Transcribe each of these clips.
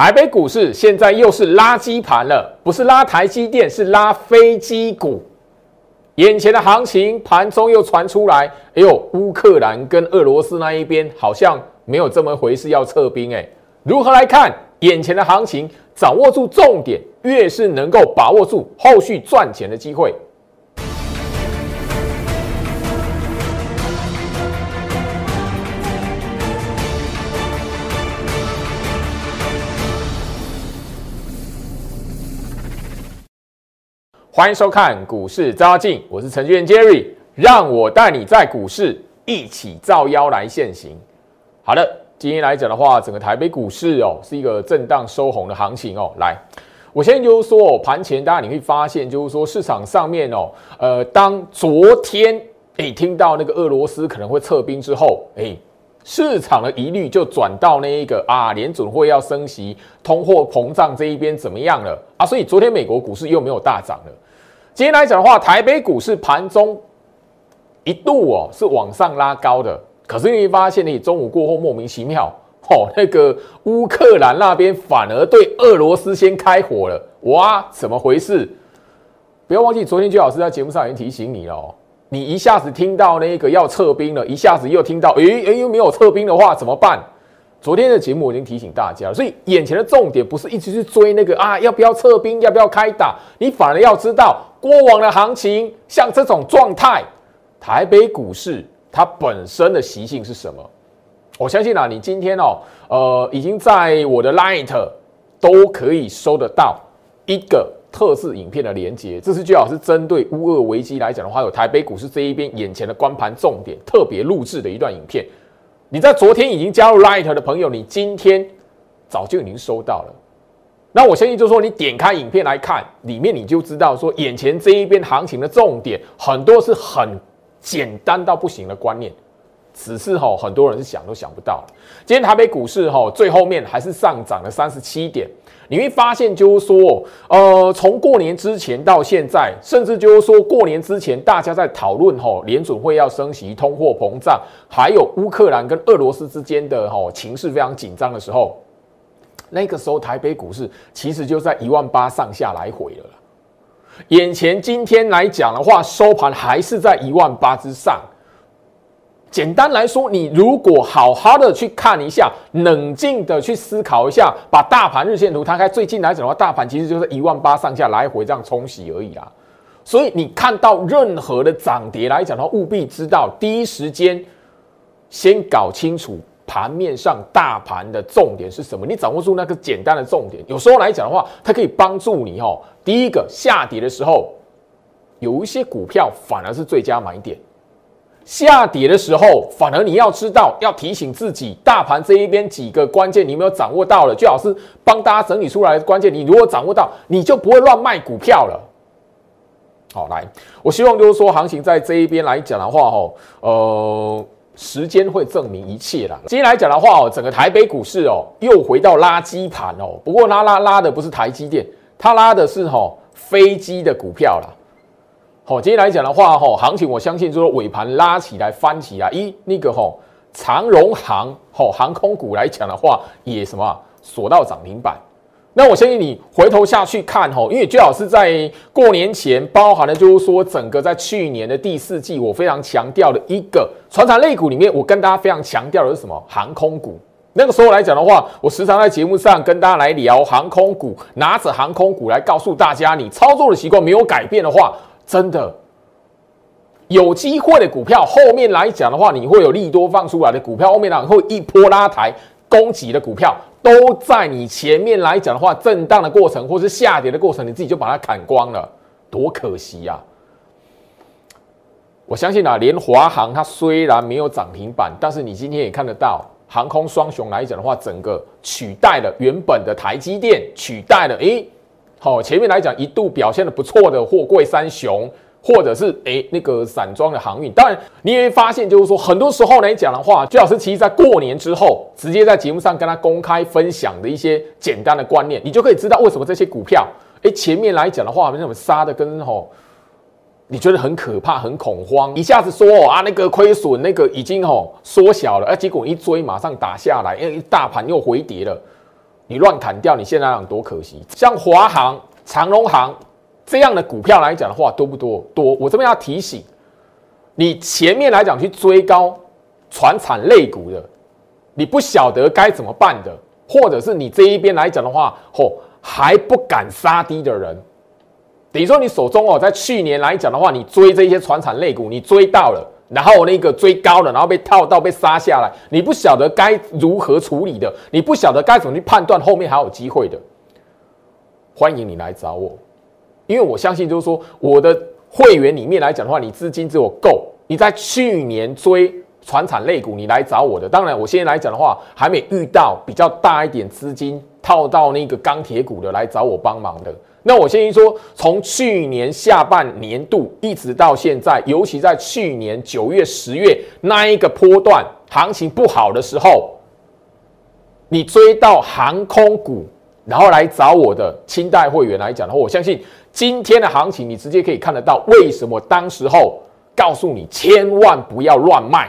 台北股市现在又是垃圾盘了，不是拉台积电，是拉飞机股。眼前的行情盘中又传出来，哎呦，乌克兰跟俄罗斯那一边好像没有这么回事，要撤兵。哎，如何来看眼前的行情？掌握住重点，越是能够把握住后续赚钱的机会。欢迎收看股市招妖，我是程序员 Jerry，让我带你在股市一起造妖来现行。好的，今天来讲的话，整个台北股市哦是一个震荡收红的行情哦。来，我现在就是说哦，盘前大家你会发现，就是说市场上面哦，呃，当昨天哎听到那个俄罗斯可能会撤兵之后，哎，市场的疑虑就转到那一个啊，联准会要升息，通货膨胀这一边怎么样了啊？所以昨天美国股市又没有大涨了。今天来讲的话，台北股市盘中一度哦是往上拉高的，可是你发现你中午过后莫名其妙哦，那个乌克兰那边反而对俄罗斯先开火了，哇，怎么回事？不要忘记昨天居老师在节目上已经提醒你了，哦你一下子听到那个要撤兵了，一下子又听到诶诶又没有撤兵的话怎么办？昨天的节目我已经提醒大家，所以眼前的重点不是一直去追那个啊要不要撤兵，要不要开打，你反而要知道过往的行情像这种状态，台北股市它本身的习性是什么？我相信啊，你今天哦，呃，已经在我的 Light 都可以收得到一个特制影片的连接，这是最好是针对乌俄危机来讲的话，有台北股市这一边眼前的光盘重点特别录制的一段影片。你在昨天已经加入 Light 的朋友，你今天早就已经收到了。那我相信，就是说你点开影片来看，里面你就知道说，眼前这一边行情的重点很多是很简单到不行的观念，只是哈很多人是想都想不到。今天台北股市哈最后面还是上涨了三十七点。你会发现，就是说，呃，从过年之前到现在，甚至就是说过年之前，大家在讨论吼，联准会要升息、通货膨胀，还有乌克兰跟俄罗斯之间的吼情势非常紧张的时候，那个时候台北股市其实就在一万八上下来回了。眼前今天来讲的话，收盘还是在一万八之上。简单来说，你如果好好的去看一下，冷静的去思考一下，把大盘日线图摊开，最近来讲的话，大盘其实就是一万八上下来回这样冲洗而已啦。所以你看到任何的涨跌来讲的话，务必知道第一时间先搞清楚盘面上大盘的重点是什么。你掌握住那个简单的重点，有时候来讲的话，它可以帮助你哦。第一个下跌的时候，有一些股票反而是最佳买点。下跌的时候，反而你要知道，要提醒自己，大盘这一边几个关键，你没有掌握到了，最好是帮大家整理出来的关键。你如果掌握到，你就不会乱卖股票了。好，来，我希望就是说，行情在这一边来讲的话，哦，呃，时间会证明一切啦。今天来讲的话，哦，整个台北股市哦，又回到垃圾盘哦，不过拉拉拉的不是台积电，它拉的是吼飞机的股票啦。好，今天来讲的话，哈，行情我相信就是尾盘拉起来翻起来，一那个哈长荣航，哈航空股来讲的话，也什么锁到涨停板。那我相信你回头下去看，哈，因为最好是在过年前，包含了就是说整个在去年的第四季，我非常强调的一个船产类股里面，我跟大家非常强调的是什么？航空股。那个时候来讲的话，我时常在节目上跟大家来聊航空股，拿着航空股来告诉大家，你操作的习惯没有改变的话。真的有机会的股票，后面来讲的话，你会有利多放出来的股票，后面呢会一波拉抬攻击的股票，都在你前面来讲的话，震荡的过程或是下跌的过程，你自己就把它砍光了，多可惜呀！我相信啊，连华航它虽然没有涨停板，但是你今天也看得到，航空双雄来讲的话，整个取代了原本的台积电，取代了诶。好，前面来讲一度表现的不错的货柜三雄，或者是诶那个散装的航运，当然你也会发现，就是说很多时候来讲的话，最老师其实在过年之后，直接在节目上跟他公开分享的一些简单的观念，你就可以知道为什么这些股票，诶前面来讲的话，为什么杀的跟吼，你觉得很可怕、很恐慌，一下子说啊那个亏损那个已经吼缩小了，而结果一追马上打下来，因为大盘又回跌了。你乱砍掉，你现在讲多可惜。像华航、长荣航这样的股票来讲的话，多不多？多。我这边要提醒你，前面来讲去追高船产类股的，你不晓得该怎么办的，或者是你这一边来讲的话，吼还不敢杀低的人。等于说你手中哦，在去年来讲的话，你追这些船产类股，你追到了，然后那个追高了，然后被套到被杀下来，你不晓得该如何处理的，你不晓得该怎么去判断后面还有机会的，欢迎你来找我，因为我相信就是说我的会员里面来讲的话，你资金只有够，你在去年追船产类股，你来找我的，当然我现在来讲的话，还没遇到比较大一点资金套到那个钢铁股的来找我帮忙的。那我先说，从去年下半年度一直到现在，尤其在去年九月、十月那一个波段行情不好的时候，你追到航空股，然后来找我的清代会员来讲的话，我相信今天的行情你直接可以看得到，为什么当时候告诉你千万不要乱卖。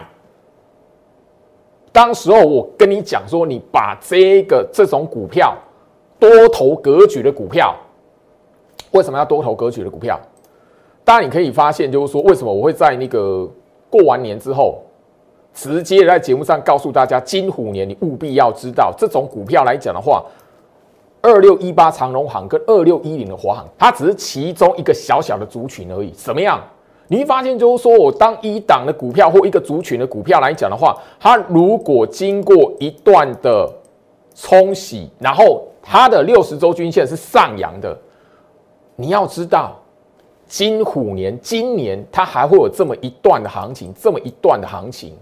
当时候我跟你讲说，你把这个这种股票多头格局的股票。为什么要多头格局的股票？当然你可以发现，就是说为什么我会在那个过完年之后，直接在节目上告诉大家，金虎年你务必要知道，这种股票来讲的话，二六一八长荣行跟二六一零的华航，它只是其中一个小小的族群而已。怎么样？你会发现，就是说我当一档的股票或一个族群的股票来讲的话，它如果经过一段的冲洗，然后它的六十周均线是上扬的。你要知道，金虎年今年它还会有这么一段的行情，这么一段的行情。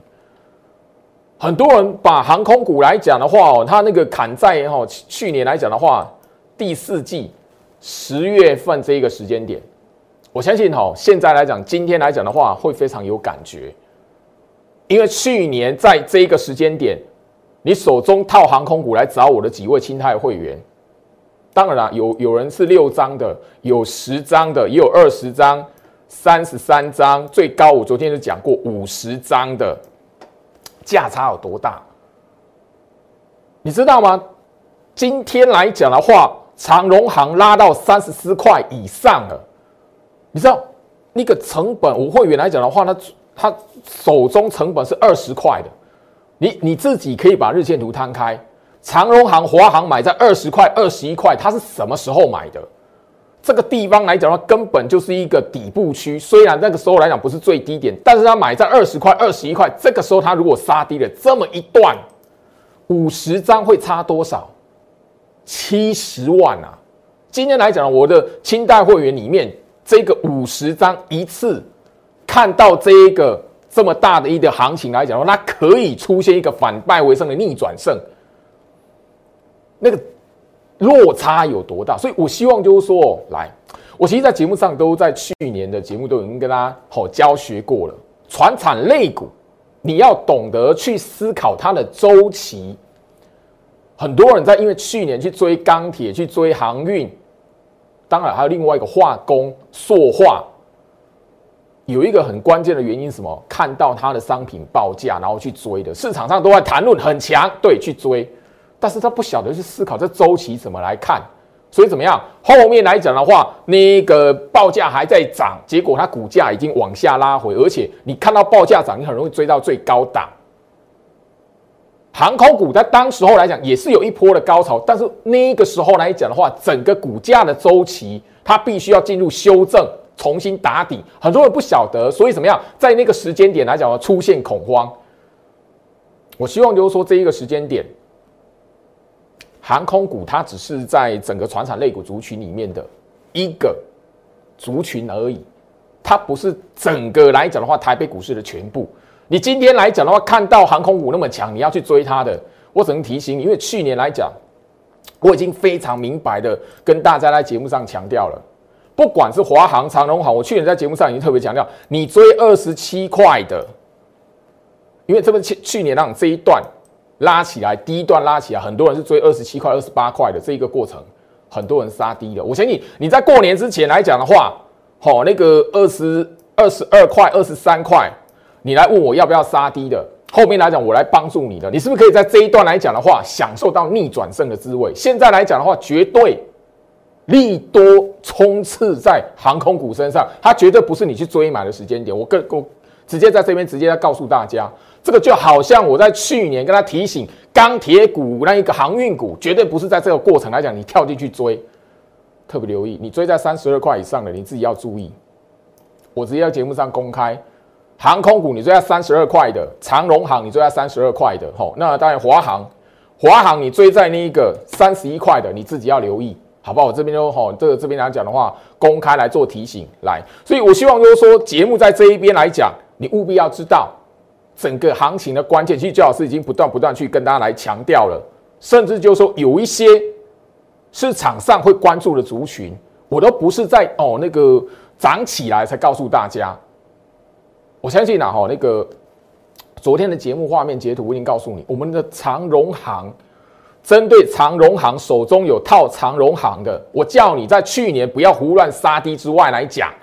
很多人把航空股来讲的话哦，它那个砍在哈去年来讲的话，第四季十月份这一个时间点，我相信哈现在来讲，今天来讲的话会非常有感觉，因为去年在这一个时间点，你手中套航空股来找我的几位清泰会员。当然了，有有人是六张的，有十张的，也有二十张、三十三张，最高我昨天就讲过五十张的，价差有多大？你知道吗？今天来讲的话，长荣行拉到三十四块以上了。你知道那个成本，我会员来讲的话，他他手中成本是二十块的，你你自己可以把日线图摊开。长荣行、华航买在二十块、二十一块，它是什么时候买的？这个地方来讲的话，根本就是一个底部区。虽然那个时候来讲不是最低点，但是它买在二十块、二十一块，这个时候它如果杀低了这么一段，五十张会差多少？七十万啊！今天来讲，我的清代会员里面，这个五十张一次看到这一个这么大的一个行情来讲的话，那可以出现一个反败为胜的逆转胜。那个落差有多大？所以我希望就是说，来，我其实，在节目上都在去年的节目都已经跟大家好教学过了。船产类股，你要懂得去思考它的周期。很多人在因为去年去追钢铁、去追航运，当然还有另外一个化工、塑化，有一个很关键的原因，什么？看到它的商品报价，然后去追的，市场上都在谈论很强，对，去追。但是他不晓得去思考这周期怎么来看，所以怎么样？后面来讲的话，那个报价还在涨，结果它股价已经往下拉回，而且你看到报价涨，你很容易追到最高档。航空股在当时候来讲也是有一波的高潮，但是那个时候来讲的话，整个股价的周期它必须要进入修正，重新打底。很多人不晓得，所以怎么样？在那个时间点来讲，出现恐慌。我希望就是说这一个时间点。航空股它只是在整个船产类股族群里面的一个族群而已，它不是整个来讲的话，台北股市的全部。你今天来讲的话，看到航空股那么强，你要去追它的，我只能提醒你，因为去年来讲，我已经非常明白的跟大家在节目上强调了，不管是华航、长荣航，我去年在节目上已经特别强调，你追二十七块的，因为这不去去年让这一段。拉起来，第一段拉起来，很多人是追二十七块、二十八块的这一个过程，很多人杀低了。我相信你在过年之前来讲的话，好，那个二十二十二块、二十三块，你来问我要不要杀低的，后面来讲我来帮助你的，你是不是可以在这一段来讲的话，享受到逆转胜的滋味？现在来讲的话，绝对利多冲刺在航空股身上，它绝对不是你去追买的时间点。我跟我直接在这边直接告诉大家，这个就好像我在去年跟他提醒钢铁股那一个航运股，绝对不是在这个过程来讲，你跳进去追。特别留意，你追在三十二块以上的，你自己要注意。我直接在节目上公开，航空股你追在三十二块的，长荣航你追在三十二块的，吼，那当然华航，华航你追在那一个三十一块的，你自己要留意，好不好？我这边就吼，这个这边来讲的话，公开来做提醒来，所以我希望就是说，节目在这一边来讲，你务必要知道整个行情的关键。其实焦老师已经不断不断去跟大家来强调了，甚至就是说有一些。市场上会关注的族群，我都不是在哦那个涨起来才告诉大家。我相信啊哈那个昨天的节目画面截图我已经告诉你，我们的长荣行针对长荣行手中有套长荣行的，我叫你在去年不要胡乱杀低之外来讲，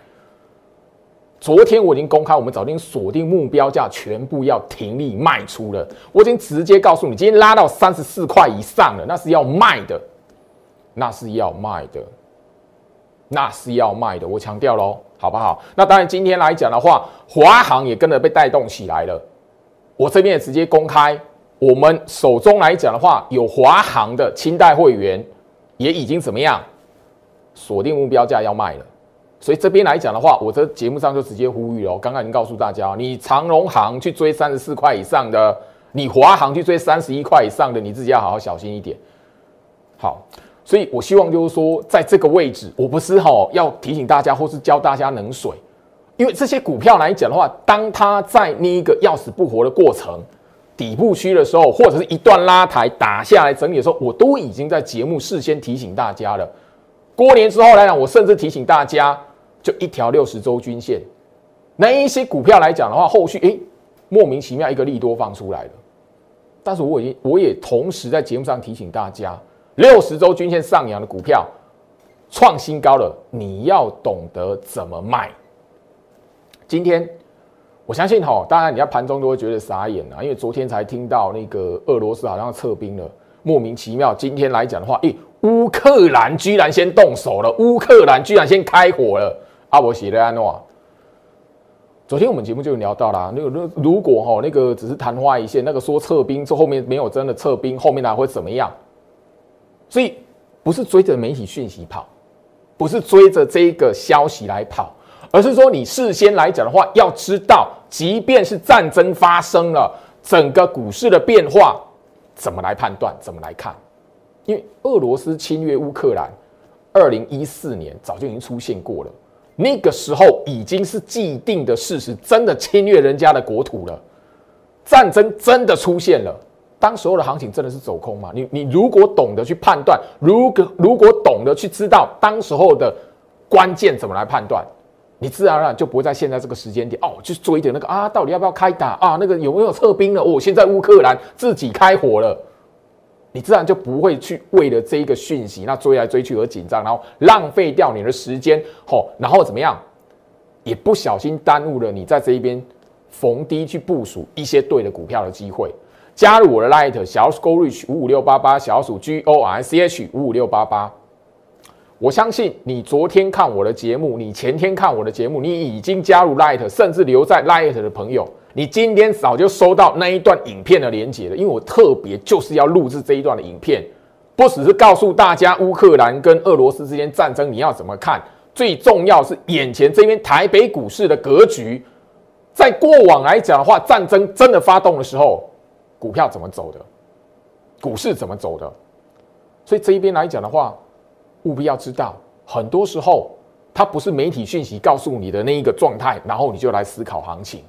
昨天我已经公开，我们早已经锁定目标价，全部要停利卖出了。我已经直接告诉你，今天拉到三十四块以上了，那是要卖的。那是要卖的，那是要卖的，我强调喽，好不好？那当然，今天来讲的话，华航也跟着被带动起来了。我这边也直接公开，我们手中来讲的话，有华航的清代会员也已经怎么样锁定目标价要卖了。所以这边来讲的话，我这节目上就直接呼吁了，刚刚已经告诉大家，你长荣行去追三十四块以上的，你华航去追三十一块以上的，你自己要好好小心一点。好。所以，我希望就是说，在这个位置，我不是哈要提醒大家，或是教大家冷水，因为这些股票来讲的话，当它在那一个要死不活的过程，底部区的时候，或者是一段拉抬打下来整理的时候，我都已经在节目事先提醒大家了。过年之后来讲，我甚至提醒大家，就一条六十周均线，那一些股票来讲的话，后续诶莫名其妙一个利多放出来了，但是我已经我也同时在节目上提醒大家。六十周均线上扬的股票创新高了，你要懂得怎么卖。今天我相信哈，当然你在盘中都会觉得傻眼啊，因为昨天才听到那个俄罗斯好像撤兵了，莫名其妙。今天来讲的话，诶，乌克兰居然先动手了，乌克兰居然先开火了。阿伯写的安诺，昨天我们节目就聊到了，那个如如果哈那个只是昙花一现，那个说撤兵这后面没有真的撤兵，后面还会怎么样？所以不是追着媒体讯息跑，不是追着这个消息来跑，而是说你事先来讲的话，要知道，即便是战争发生了，整个股市的变化怎么来判断，怎么来看？因为俄罗斯侵略乌克兰，二零一四年早就已经出现过了，那个时候已经是既定的事实，真的侵略人家的国土了，战争真的出现了。当时候的行情真的是走空吗？你你如果懂得去判断，如果如果懂得去知道当时候的关键怎么来判断，你自然而然就不会在现在这个时间点哦，去追点那个啊，到底要不要开打啊？那个有没有撤兵了？哦，现在乌克兰自己开火了，你自然就不会去为了这一个讯息那追来追去而紧张，然后浪费掉你的时间，吼，然后怎么样，也不小心耽误了你在这一边逢低去部署一些对的股票的机会。加入我的 Light 小鼠 Go Reach 五五六八八小鼠 G O R C H 五五六八八，我相信你昨天看我的节目，你前天看我的节目，你已经加入 Light，甚至留在 Light 的朋友，你今天早就收到那一段影片的连接了。因为我特别就是要录制这一段的影片，不只是告诉大家乌克兰跟俄罗斯之间战争你要怎么看，最重要是眼前这边台北股市的格局，在过往来讲的话，战争真的发动的时候。股票怎么走的？股市怎么走的？所以这一边来讲的话，务必要知道，很多时候它不是媒体讯息告诉你的那一个状态，然后你就来思考行情。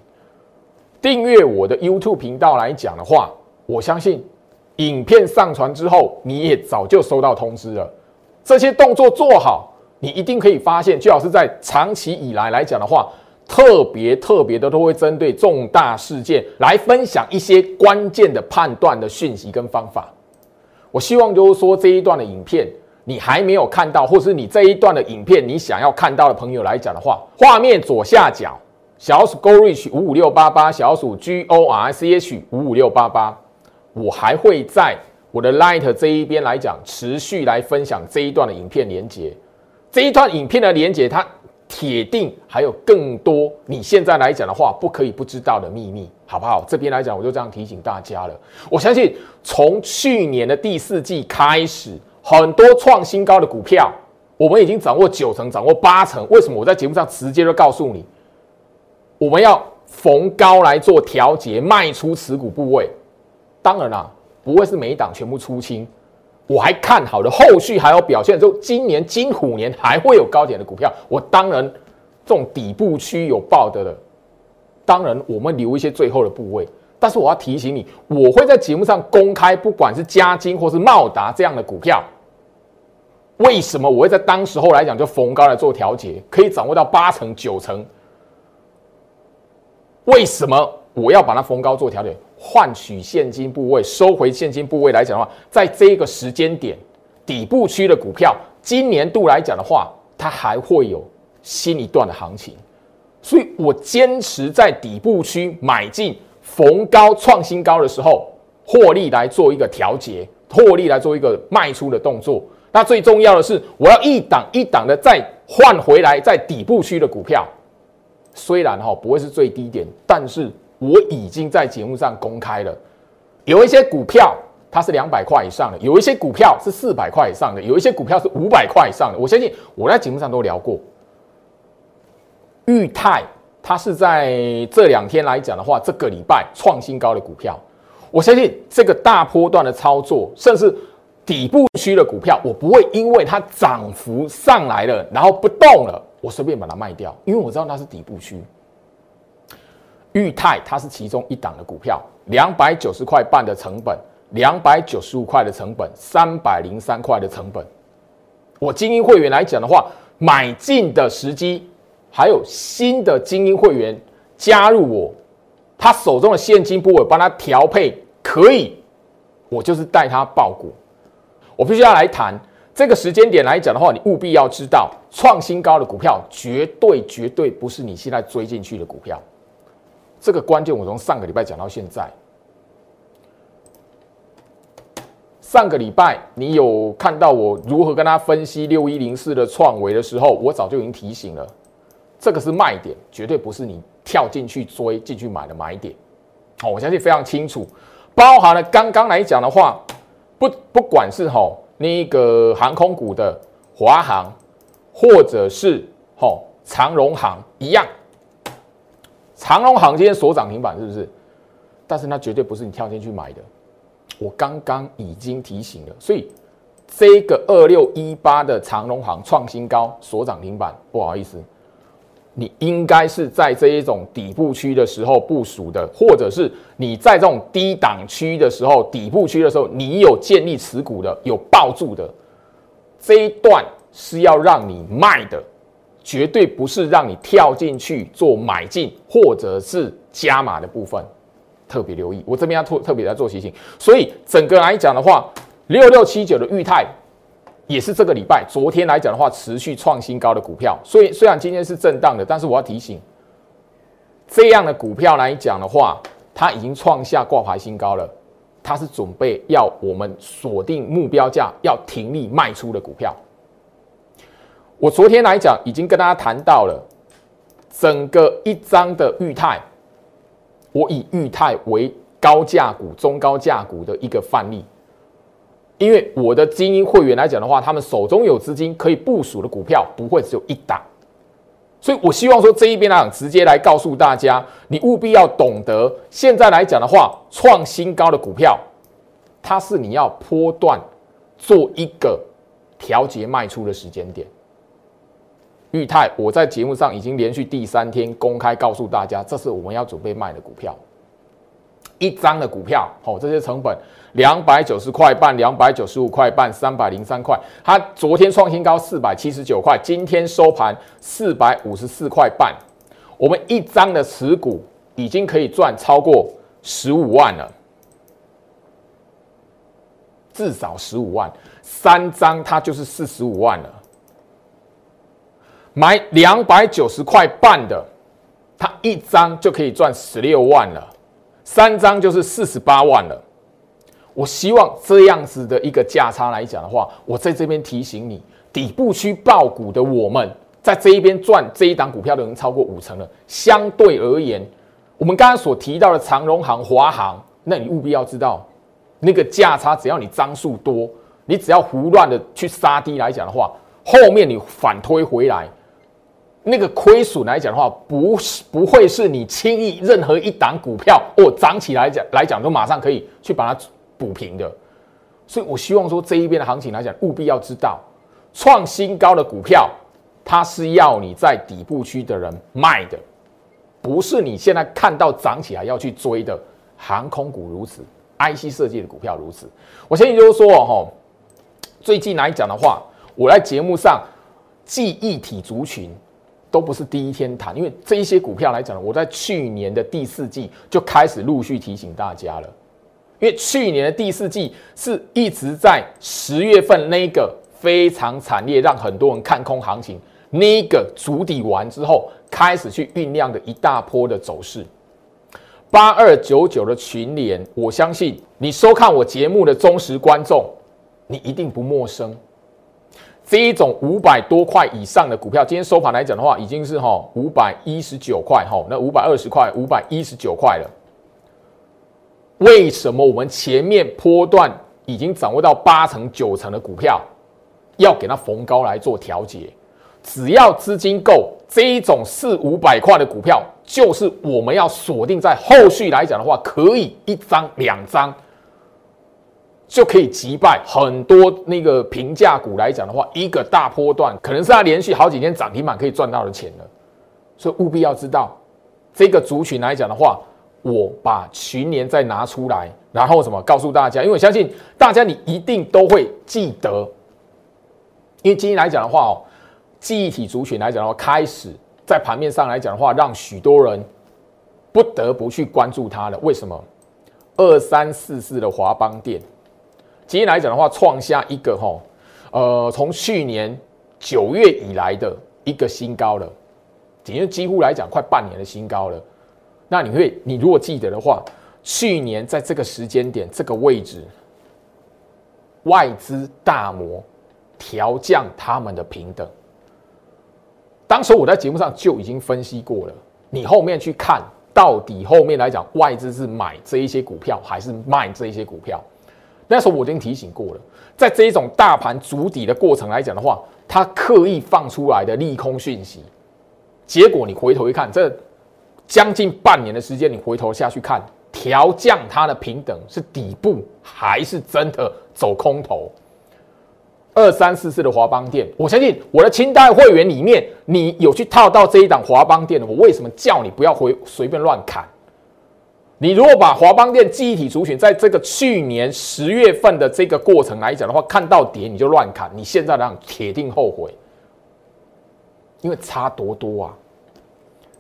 订阅我的 YouTube 频道来讲的话，我相信影片上传之后，你也早就收到通知了。这些动作做好，你一定可以发现，最好是在长期以来来讲的话。特别特别的都会针对重大事件来分享一些关键的判断的讯息跟方法。我希望就是说这一段的影片你还没有看到，或是你这一段的影片你想要看到的朋友来讲的话，画面左下角小鼠 Go Reach 五五六八八，小鼠 G O R C H 五五六八八，我还会在我的 Light 这一边来讲，持续来分享这一段的影片连接。这一段影片的连接，它铁定还有更多你现在来讲的话不可以不知道的秘密，好不好？这边来讲，我就这样提醒大家了。我相信从去年的第四季开始，很多创新高的股票，我们已经掌握九成，掌握八成。为什么？我在节目上直接就告诉你，我们要逢高来做调节，卖出持股部位。当然啦，不会是每一档全部出清。我还看好的后续还有表现，就今年金虎年还会有高点的股票，我当然这种底部区有报的了，当然我们留一些最后的部位。但是我要提醒你，我会在节目上公开，不管是嘉金或是茂达这样的股票，为什么我会在当时候来讲就逢高来做调节，可以掌握到八成九成？为什么我要把它逢高做调节？换取现金部位，收回现金部位来讲的话，在这个时间点，底部区的股票，今年度来讲的话，它还会有新一段的行情，所以我坚持在底部区买进，逢高创新高的时候，获利来做一个调节，获利来做一个卖出的动作。那最重要的是，我要一档一档的再换回来，在底部区的股票，虽然哈不会是最低点，但是。我已经在节目上公开了，有一些股票它是两百块以上的，有一些股票是四百块以上的，有一些股票是五百块以上的。我相信我在节目上都聊过。裕泰它是在这两天来讲的话，这个礼拜创新高的股票，我相信这个大波段的操作，甚至底部区的股票，我不会因为它涨幅上来了，然后不动了，我随便把它卖掉，因为我知道那是底部区。裕泰它是其中一档的股票，两百九十块半的成本，两百九十五块的成本，三百零三块的成本。我精英会员来讲的话，买进的时机，还有新的精英会员加入我，他手中的现金部位帮他调配可以，我就是带他报股。我必须要来谈这个时间点来讲的话，你务必要知道，创新高的股票绝对绝对不是你现在追进去的股票。这个关键，我从上个礼拜讲到现在。上个礼拜你有看到我如何跟他分析六一零四的创维的时候，我早就已经提醒了，这个是卖点，绝对不是你跳进去追进去买的买点。好，我相信非常清楚，包含了刚刚来讲的话，不不管是吼那个航空股的华航，或者是吼长荣航一样。长荣行今天锁涨停板是不是？但是那绝对不是你跳进去买的。我刚刚已经提醒了，所以这个二六一八的长荣行创新高锁涨停板，不好意思，你应该是在这一种底部区的时候部署的，或者是你在这种低档区的时候底部区的时候，你有建立持股的，有抱住的，这一段是要让你卖的。绝对不是让你跳进去做买进或者是加码的部分，特别留意。我这边要特特别在做提醒。所以整个来讲的话，六六七九的裕泰也是这个礼拜昨天来讲的话持续创新高的股票。所以虽然今天是震荡的，但是我要提醒，这样的股票来讲的话，它已经创下挂牌新高了，它是准备要我们锁定目标价要停利卖出的股票。我昨天来讲，已经跟大家谈到了整个一张的裕泰，我以裕泰为高价股、中高价股的一个范例，因为我的精英会员来讲的话，他们手中有资金可以部署的股票不会只有一档，所以我希望说这一边来讲，直接来告诉大家，你务必要懂得，现在来讲的话，创新高的股票，它是你要波段做一个调节卖出的时间点。裕泰，我在节目上已经连续第三天公开告诉大家，这是我们要准备卖的股票。一张的股票，好，这些成本两百九十块半，两百九十五块半，三百零三块。它昨天创新高四百七十九块，今天收盘四百五十四块半。我们一张的持股已经可以赚超过十五万了，至少十五万。三张它就是四十五万了。买两百九十块半的，它一张就可以赚十六万了，三张就是四十八万了。我希望这样子的一个价差来讲的话，我在这边提醒你，底部区爆股的我们，在这一边赚这一档股票的人超过五成了。相对而言，我们刚刚所提到的长荣行、华航，那你务必要知道，那个价差只要你张数多，你只要胡乱的去杀低来讲的话，后面你反推回来。那个亏损来讲的话，不是不会是你轻易任何一档股票哦涨起来讲来讲都马上可以去把它补平的，所以我希望说这一边的行情来讲，务必要知道创新高的股票，它是要你在底部区的人卖的，不是你现在看到涨起来要去追的。航空股如此，IC 设计的股票如此。我相信就是说哦，最近来讲的话，我在节目上记忆体族群。都不是第一天谈，因为这一些股票来讲，我在去年的第四季就开始陆续提醒大家了。因为去年的第四季是一直在十月份那个非常惨烈，让很多人看空行情，那个筑底完之后，开始去酝酿的一大波的走势。八二九九的群联，我相信你收看我节目的忠实观众，你一定不陌生。这一种五百多块以上的股票，今天收盘来讲的话，已经是哈五百一十九块哈，那五百二十块、五百一十九块了。为什么我们前面波段已经掌握到八成九成的股票，要给它逢高来做调节？只要资金够，这一种四五百块的股票，就是我们要锁定在后续来讲的话，可以一张两张。就可以击败很多那个平价股来讲的话，一个大波段可能是它连续好几天涨停板可以赚到的钱了。所以务必要知道这个族群来讲的话，我把群年再拿出来，然后什么告诉大家，因为我相信大家你一定都会记得，因为今天来讲的话哦，记忆体族群来讲的话，开始在盘面上来讲的话，让许多人不得不去关注它了。为什么？二三四四的华邦电。今天来讲的话，创下一个哈，呃，从去年九月以来的一个新高了，简直几乎来讲快半年的新高了。那你会，你如果记得的话，去年在这个时间点、这个位置，外资大摩调降他们的平等。当时我在节目上就已经分析过了，你后面去看到底后面来讲，外资是买这一些股票还是卖这一些股票？那时候我已经提醒过了，在这一种大盘筑底的过程来讲的话，它刻意放出来的利空讯息，结果你回头一看，这将近半年的时间，你回头下去看，调降它的平等是底部还是真的走空头？二三四四的华邦店，我相信我的清代会员里面，你有去套到这一档华邦店的，我为什么叫你不要回随便乱砍？你如果把华邦电记忆体族群在这个去年十月份的这个过程来讲的话，看到跌你就乱砍，你现在让铁定后悔，因为差多多啊！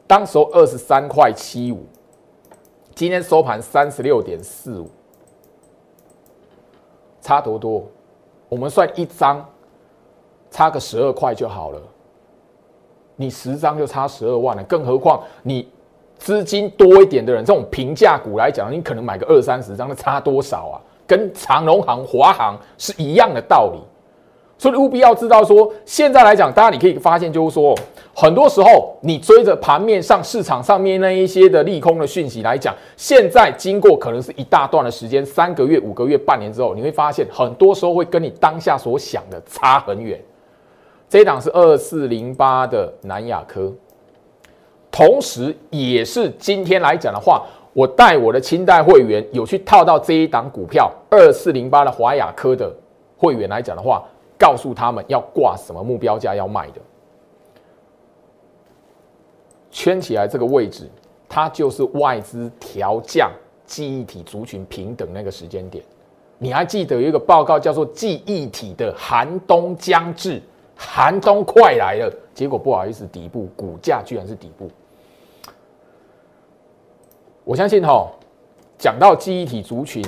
当时候二十三块七五，今天收盘三十六点四五，差多多？我们算一张，差个十二块就好了。你十张就差十二万了，更何况你。资金多一点的人，这种平价股来讲，你可能买个二三十张，那差多少啊？跟长荣行、华航是一样的道理。所以务必要知道说，现在来讲，大家你可以发现，就是说，很多时候你追着盘面上市场上面那一些的利空的讯息来讲，现在经过可能是一大段的时间，三个月、五个月、半年之后，你会发现，很多时候会跟你当下所想的差很远。这一档是二四零八的南亚科。同时，也是今天来讲的话，我带我的清代会员有去套到这一档股票二四零八的华雅科的会员来讲的话，告诉他们要挂什么目标价要卖的，圈起来这个位置，它就是外资调降记忆体族群平等那个时间点。你还记得有一个报告叫做记忆体的寒冬将至。寒冬快来了，结果不好意思，底部股价居然是底部。我相信哈，讲到记忆体族群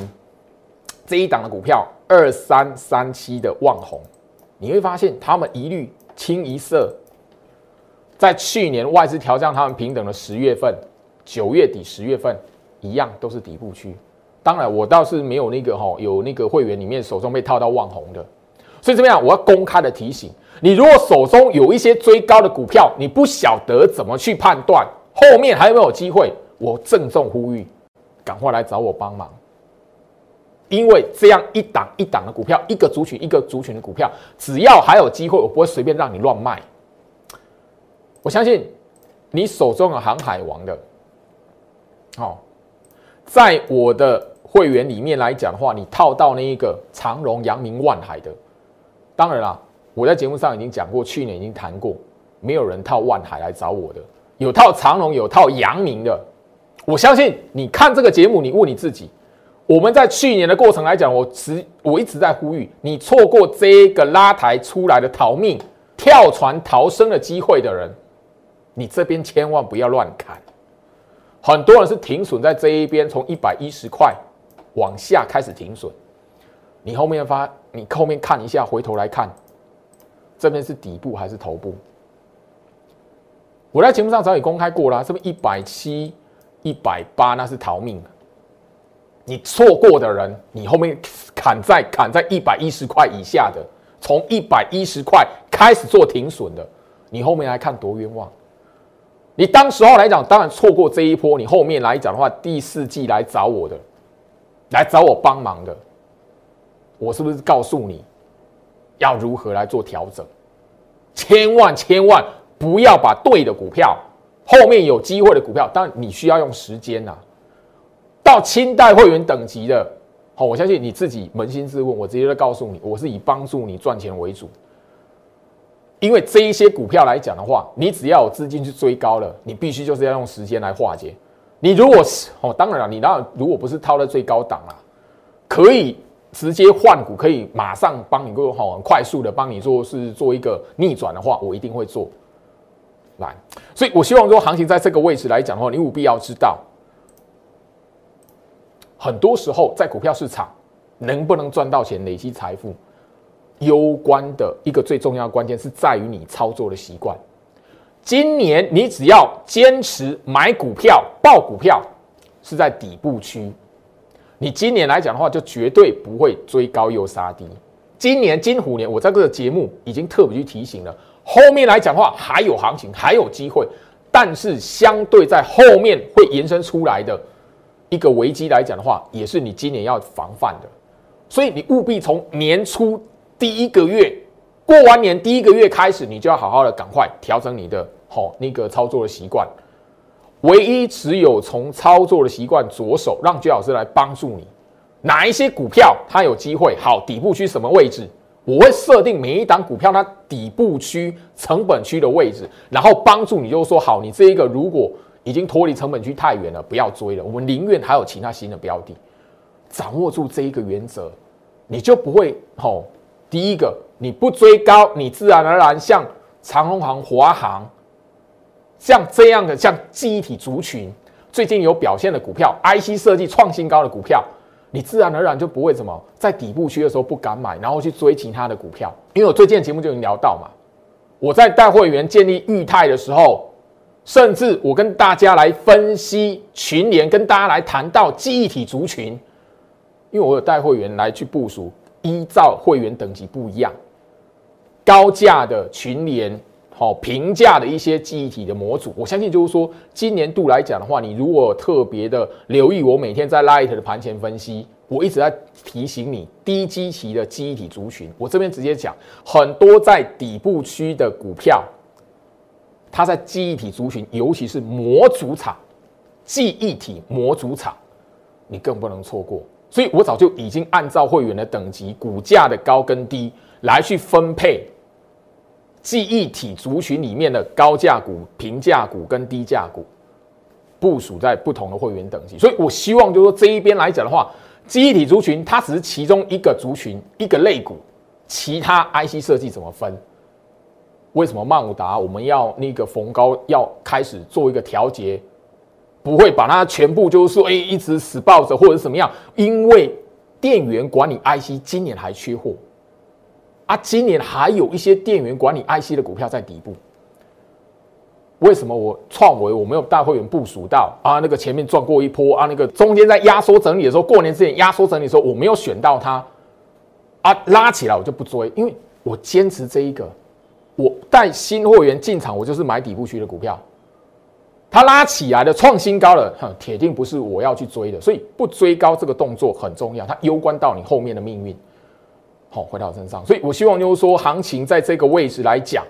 这一档的股票二三三七的旺宏，你会发现他们一律清一色，在去年外资调降他们平等的十月份、九月底、十月份一样都是底部区。当然，我倒是没有那个哈，有那个会员里面手中被套到旺红的，所以怎么样？我要公开的提醒你，如果手中有一些追高的股票，你不晓得怎么去判断后面还有没有机会，我郑重呼吁，赶快来找我帮忙。因为这样一档一档的股票，一个族群一个族群的股票，只要还有机会，我不会随便让你乱卖。我相信你手中的航海王的，好，在我的会员里面来讲的话，你套到那一个长荣、阳明、万海的，当然啦，我在节目上已经讲过，去年已经谈过，没有人套万海来找我的，有套长荣，有套阳明的。我相信你看这个节目，你问你自己。我们在去年的过程来讲，我直我一直在呼吁你错过这个拉抬出来的逃命、跳船逃生的机会的人，你这边千万不要乱砍。很多人是停损在这一边，从一百一十块往下开始停损。你后面发，你后面看一下，回头来看，这边是底部还是头部？我在节目上早已公开过了，这边一百七、一百八，那是逃命。你错过的人，你后面砍在砍在一百一十块以下的，从一百一十块开始做停损的，你后面来看多冤枉。你当时候来讲，当然错过这一波，你后面来讲的话，第四季来找我的，来找我帮忙的，我是不是告诉你要如何来做调整？千万千万不要把对的股票，后面有机会的股票，当然你需要用时间呐。到清代会员等级的，好，我相信你自己扪心自问，我直接就告诉你，我是以帮助你赚钱为主。因为这一些股票来讲的话，你只要有资金去追高了，你必须就是要用时间来化解。你如果是哦，当然了，你那如果不是套在最高档啊，可以直接换股，可以马上帮你做好很快速的帮你做是做一个逆转的话，我一定会做。来，所以我希望说行情在这个位置来讲的话，你务必要知道。很多时候，在股票市场能不能赚到钱、累积财富，攸关的一个最重要关键是在于你操作的习惯。今年你只要坚持买股票、报股票，是在底部区，你今年来讲的话，就绝对不会追高又杀低。今年金虎年，我在这个节目已经特别去提醒了，后面来讲的话还有行情，还有机会，但是相对在后面会延伸出来的。一个危机来讲的话，也是你今年要防范的，所以你务必从年初第一个月过完年第一个月开始，你就要好好的赶快调整你的好那个操作的习惯。唯一只有从操作的习惯着手，让居老师来帮助你，哪一些股票它有机会好底部区什么位置，我会设定每一档股票它底部区成本区的位置，然后帮助你，就说好，你这一个如果。已经脱离成本区太远了，不要追了。我们宁愿还有其他新的标的，掌握住这一个原则，你就不会吼。第一个，你不追高，你自然而然像长隆行、华航，像这样的像记忆体族群最近有表现的股票，IC 设计创新高的股票，你自然而然就不会怎么在底部区的时候不敢买，然后去追其他的股票。因为我最近的节目就已经聊到嘛，我在带会员建立裕泰的时候。甚至我跟大家来分析群联，跟大家来谈到记忆体族群，因为我有带会员来去部署，依照会员等级不一样，高价的群联，好平价的一些记忆体的模组，我相信就是说，今年度来讲的话，你如果特别的留意我每天在 Light 的盘前分析，我一直在提醒你低基期的记忆体族群，我这边直接讲，很多在底部区的股票。它在记忆体族群，尤其是模组厂、记忆体模组厂，你更不能错过。所以我早就已经按照会员的等级、股价的高跟低来去分配记忆体族群里面的高价股、平价股跟低价股，部署在不同的会员等级。所以我希望就是说这一边来讲的话，记忆体族群它只是其中一个族群、一个类股，其他 IC 设计怎么分？为什么曼武达我们要那个逢高要开始做一个调节，不会把它全部就是说，哎，一直死抱着或者怎么样？因为电源管理 IC 今年还缺货，啊，今年还有一些电源管理 IC 的股票在底部，为什么我创维我没有大会员部署到啊？那个前面赚过一波啊，那个中间在压缩整理的时候，过年之前压缩整理的时候，我没有选到它啊，拉起来我就不追，因为我坚持这一个，我带新货源进场，我就是买底部区的股票，它拉起来的创新高了，哼铁定不是我要去追的，所以不追高这个动作很重要，它攸关到你后面的命运。好，回到我身上，所以我希望就是说，行情在这个位置来讲，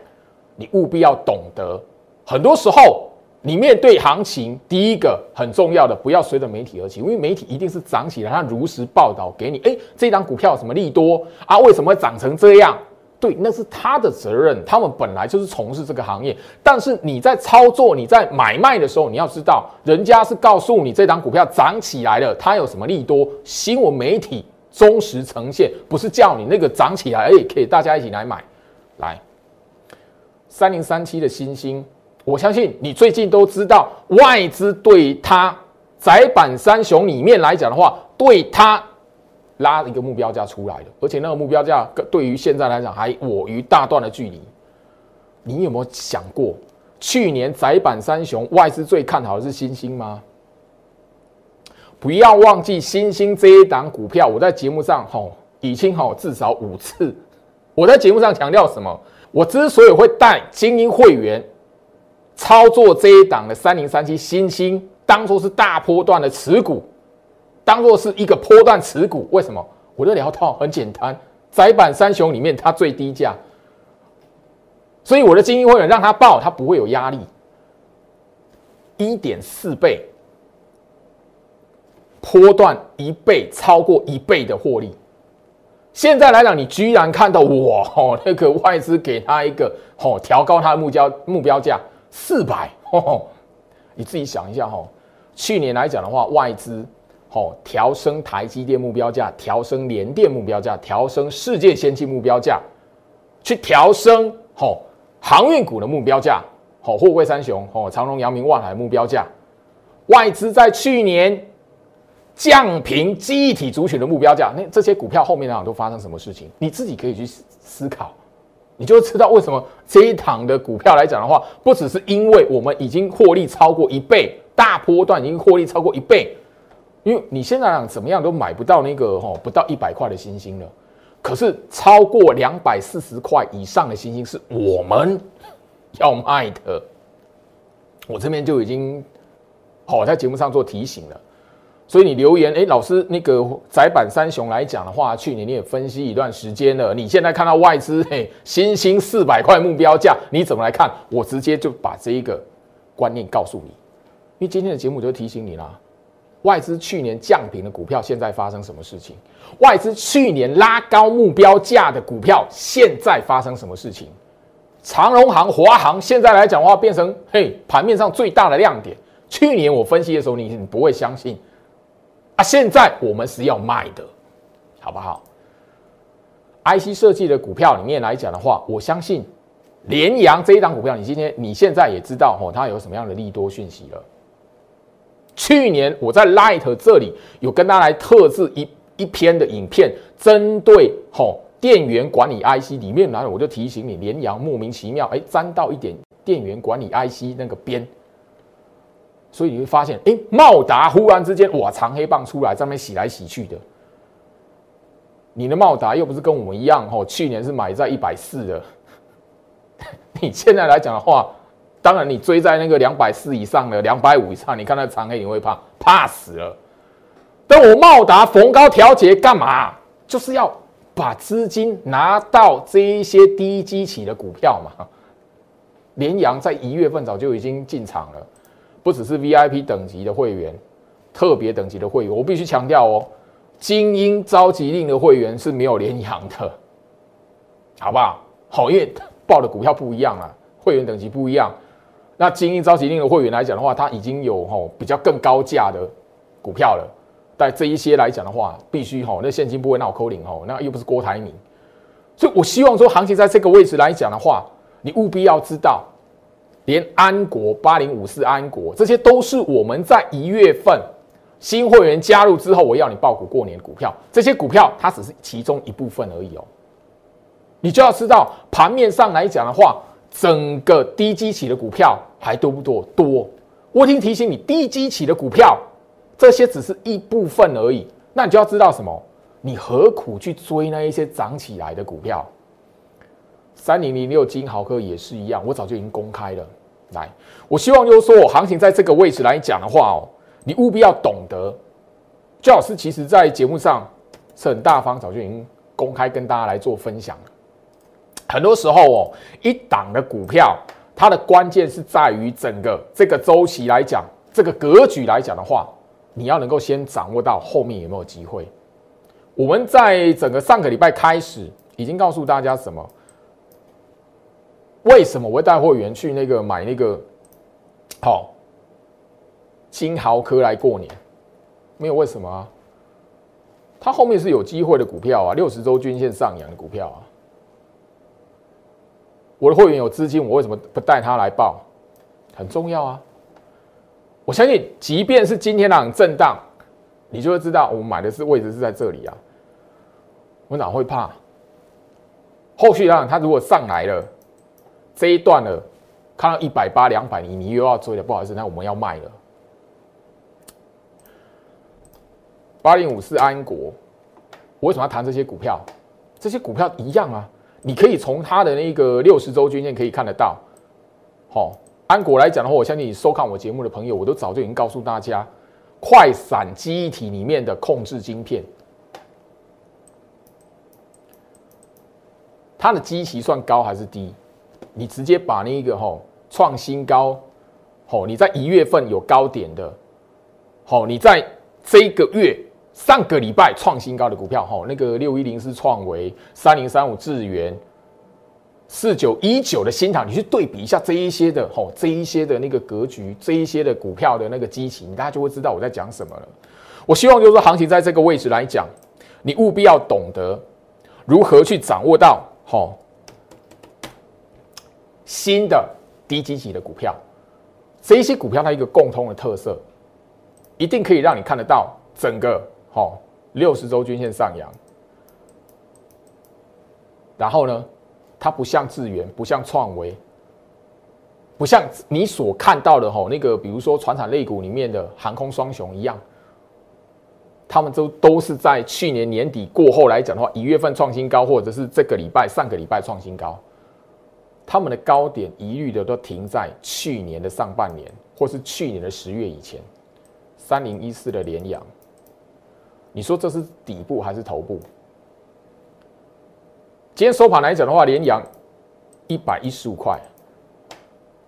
你务必要懂得。很多时候，你面对行情，第一个很重要的，不要随着媒体而起，因为媒体一定是涨起来，它如实报道给你。哎，这张股票什么利多啊？为什么会涨成这样？对，那是他的责任，他们本来就是从事这个行业。但是你在操作、你在买卖的时候，你要知道，人家是告诉你这张股票涨起来了，它有什么利多？新闻媒体忠实呈现，不是叫你那个涨起来，哎，可以大家一起来买。来，三零三七的新星。我相信你最近都知道，外资对它窄板三雄里面来讲的话，对它拉一个目标价出来的，而且那个目标价对于现在来讲还我于大段的距离。你有没有想过，去年窄板三雄外资最看好的是新兴吗？不要忘记新兴这一档股票，我在节目上吼已经吼至少五次，我在节目上强调什么？我之所以会带精英会员。操作这一档的三零三七新兴，当做是大波段的持股，当做是一个波段持股。为什么？我的聊套很简单，窄板三雄里面它最低价，所以我的精英会员让它报，它不会有压力。一点四倍，波段一倍，超过一倍的获利。现在来讲，你居然看到我哦，那个外资给他一个哦，调高他的目标目标价。四百，你自己想一下哈。去年来讲的话，外资哦调升台积电目标价，调升联电目标价，调升世界先进目标价，去调升哦航运股的目标价，哦货柜三雄哦长隆、阳明、万海目标价。外资在去年降平机体族群的目标价，那这些股票后面来讲都发生什么事情？你自己可以去思考。你就知道为什么这一档的股票来讲的话，不只是因为我们已经获利超过一倍，大波段已经获利超过一倍，因为你现在讲怎么样都买不到那个哈不到一百块的星星了，可是超过两百四十块以上的星星是我们要卖的，我这边就已经好在节目上做提醒了。所以你留言，哎，老师，那个窄板三雄来讲的话，去年你也分析一段时间了，你现在看到外资，嘿，新兴四百块目标价，你怎么来看？我直接就把这一个观念告诉你，因为今天的节目就提醒你啦，外资去年降平的股票，现在发生什么事情？外资去年拉高目标价的股票，现在发生什么事情？长荣行、华航现在来讲的话，变成嘿盘面上最大的亮点。去年我分析的时候，你你不会相信。啊，现在我们是要卖的，好不好？IC 设计的股票里面来讲的话，我相信联阳这一档股票，你今天你现在也知道哦，它有什么样的利多讯息了。去年我在 Light 这里有跟大家来特制一一篇的影片，针对吼电源管理 IC 里面来，我就提醒你，联阳莫名其妙哎沾到一点电源管理 IC 那个边。所以你会发现，哎，茂达忽然之间，哇，长黑棒出来，在那边洗来洗去的。你的茂达又不是跟我们一样，吼，去年是买在一百四的。你现在来讲的话，当然你追在那个两百四以上的，两百五以上，你看那长黑你会怕，怕死了。但我茂达逢高调节干嘛？就是要把资金拿到这一些低基企的股票嘛。联阳在一月份早就已经进场了。不只是 VIP 等级的会员，特别等级的会员，我必须强调哦，精英召集令的会员是没有连阳的，好不好？好，因为报的股票不一样啊，会员等级不一样。那精英召集令的会员来讲的话，他已经有吼比较更高价的股票了。但这一些来讲的话，必须吼那现金不会闹扣零吼，那又不是郭台铭，所以我希望说行情在这个位置来讲的话，你务必要知道。连安国八零五四安国，这些都是我们在一月份新会员加入之后，我要你报股过年股票。这些股票它只是其中一部分而已哦。你就要知道盘面上来讲的话，整个低基企的股票还多不多？多。我听提醒你，低基期的股票，这些只是一部分而已。那你就要知道什么？你何苦去追那一些涨起来的股票？三零零六金豪科也是一样，我早就已经公开了。来，我希望就是说我行情在这个位置来讲的话哦，你务必要懂得。焦老师其实在节目上是很大方，早就已经公开跟大家来做分享了。很多时候哦，一档的股票，它的关键是在于整个这个周期来讲，这个格局来讲的话，你要能够先掌握到后面有没有机会。我们在整个上个礼拜开始，已经告诉大家什么？为什么我会带会员去那个买那个好金豪科来过年？没有为什么啊？它后面是有机会的股票啊，六十周均线上扬的股票啊。我的会员有资金，我为什么不带他来报？很重要啊！我相信，即便是今天那种震荡，你就会知道我们买的是位置是在这里啊。我哪会怕？后续让它如果上来了，这一段了，看到一百八、两百，你你又要追了，不好意思，那我们要卖了。八零五四安国，我为什么要谈这些股票？这些股票一样啊，你可以从它的那个六十周均线可以看得到。好，安国来讲的话，我相信你收看我节目的朋友，我都早就已经告诉大家，快闪记忆体里面的控制晶片，它的基期算高还是低？你直接把那一个吼创新高，吼你在一月份有高点的，好，你在这个月。上个礼拜创新高的股票，哈，那个六一零是创维，三零三五智源，四九一九的新塘，你去对比一下这一些的，吼，这一些的那个格局，这一些的股票的那个激情，大家就会知道我在讲什么了。我希望就是说，行情在这个位置来讲，你务必要懂得如何去掌握到，吼，新的低基期的股票，这一些股票它一个共通的特色，一定可以让你看得到整个。好，六十周均线上扬，然后呢，它不像智源，不像创维，不像你所看到的哈那个，比如说船产类股里面的航空双雄一样，他们都都是在去年年底过后来讲的话，一月份创新高，或者是这个礼拜、上个礼拜创新高，他们的高点一律的都停在去年的上半年，或是去年的十月以前，三零一四的联阳。你说这是底部还是头部？今天收盘来讲的话，连阳一百一十五块，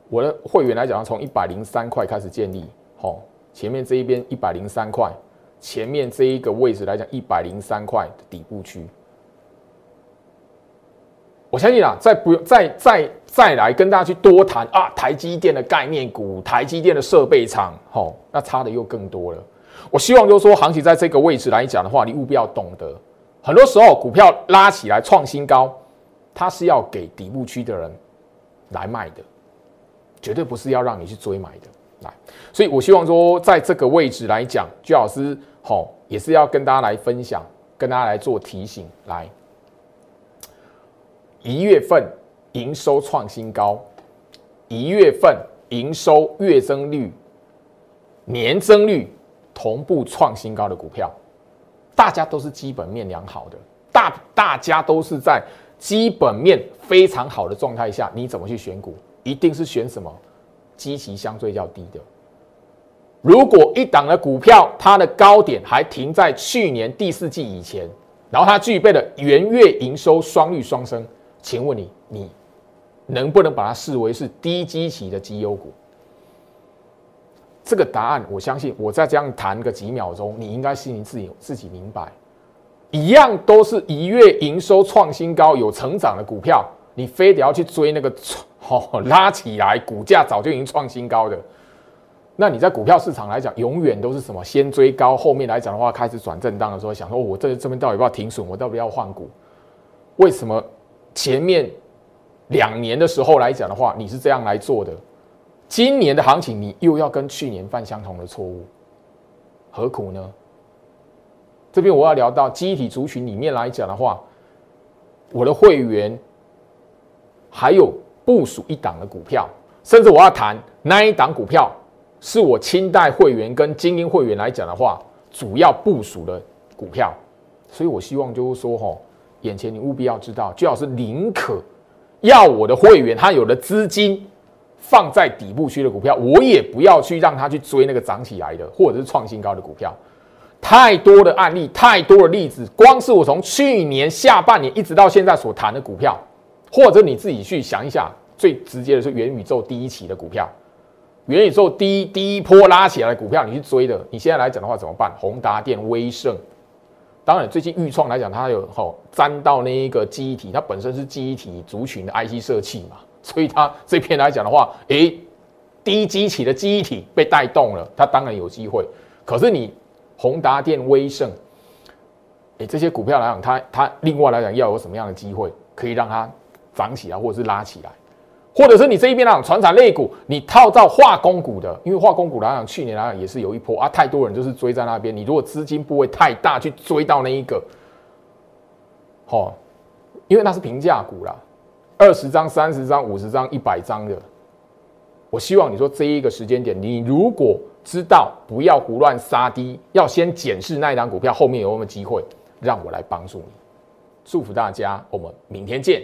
我的会员来讲，从一百零三块开始建立，好，前面这一边一百零三块，前面这一个位置来讲，一百零三块的底部区，我相信啊，再不用再再再来跟大家去多谈啊，台积电的概念股，台积电的设备厂，好，那差的又更多了。我希望就是说，行情在这个位置来讲的话，你务必要懂得，很多时候股票拉起来创新高，它是要给底部区的人来卖的，绝对不是要让你去追买的。来，所以我希望说，在这个位置来讲，朱老师好也是要跟大家来分享，跟大家来做提醒。来，一月份营收创新高，一月份营收月增率、年增率。同步创新高的股票，大家都是基本面良好的，大大家都是在基本面非常好的状态下，你怎么去选股？一定是选什么基期相对较低的。如果一档的股票，它的高点还停在去年第四季以前，然后它具备了元月营收双率双升，请问你，你能不能把它视为是低基期的绩优股？这个答案，我相信我再这样谈个几秒钟，你应该心里自己自己明白。一样都是一月营收创新高、有成长的股票，你非得要去追那个哦拉起来股价早就已经创新高的，那你在股票市场来讲，永远都是什么先追高，后面来讲的话开始转震荡的时候，想说我这这边到底要不要停损，我到底要换股？为什么前面两年的时候来讲的话，你是这样来做的？今年的行情，你又要跟去年犯相同的错误，何苦呢？这边我要聊到机体族群里面来讲的话，我的会员还有部署一档的股票，甚至我要谈那一档股票是我清代会员跟精英会员来讲的话，主要部署的股票。所以我希望就是说，哈，眼前你务必要知道，最好是宁可要我的会员他有了资金放在底部区的股票，我也不要去让他去追那个涨起来的或者是创新高的股票。太多的案例，太多的例子，光是我从去年下半年一直到现在所谈的股票，或者你自己去想一想，最直接的是元宇宙第一期的股票，元宇宙第一第一波拉起来的股票，你去追的，你现在来讲的话怎么办？宏达电、威盛，当然最近预创来讲，它有吼沾到那一个记忆体，它本身是记忆体族群的 IC 设计嘛，所以它这篇来讲的话，诶，低基期的记忆体被带动了，它当然有机会，可是你。宏达电、威盛，哎，这些股票来讲，它它另外来讲要有什么样的机会可以让它涨起来，或者是拉起来，或者是你这一边来讲，船产类股，你套到化工股的，因为化工股来讲，去年来讲也是有一波啊，太多人就是追在那边，你如果资金部位太大，去追到那一个，好，因为那是平价股啦，二十张、三十张、五十张、一百张的，我希望你说这一个时间点，你如果。知道不要胡乱杀低，要先检视那一档股票后面有没有机会，让我来帮助你。祝福大家，我们明天见。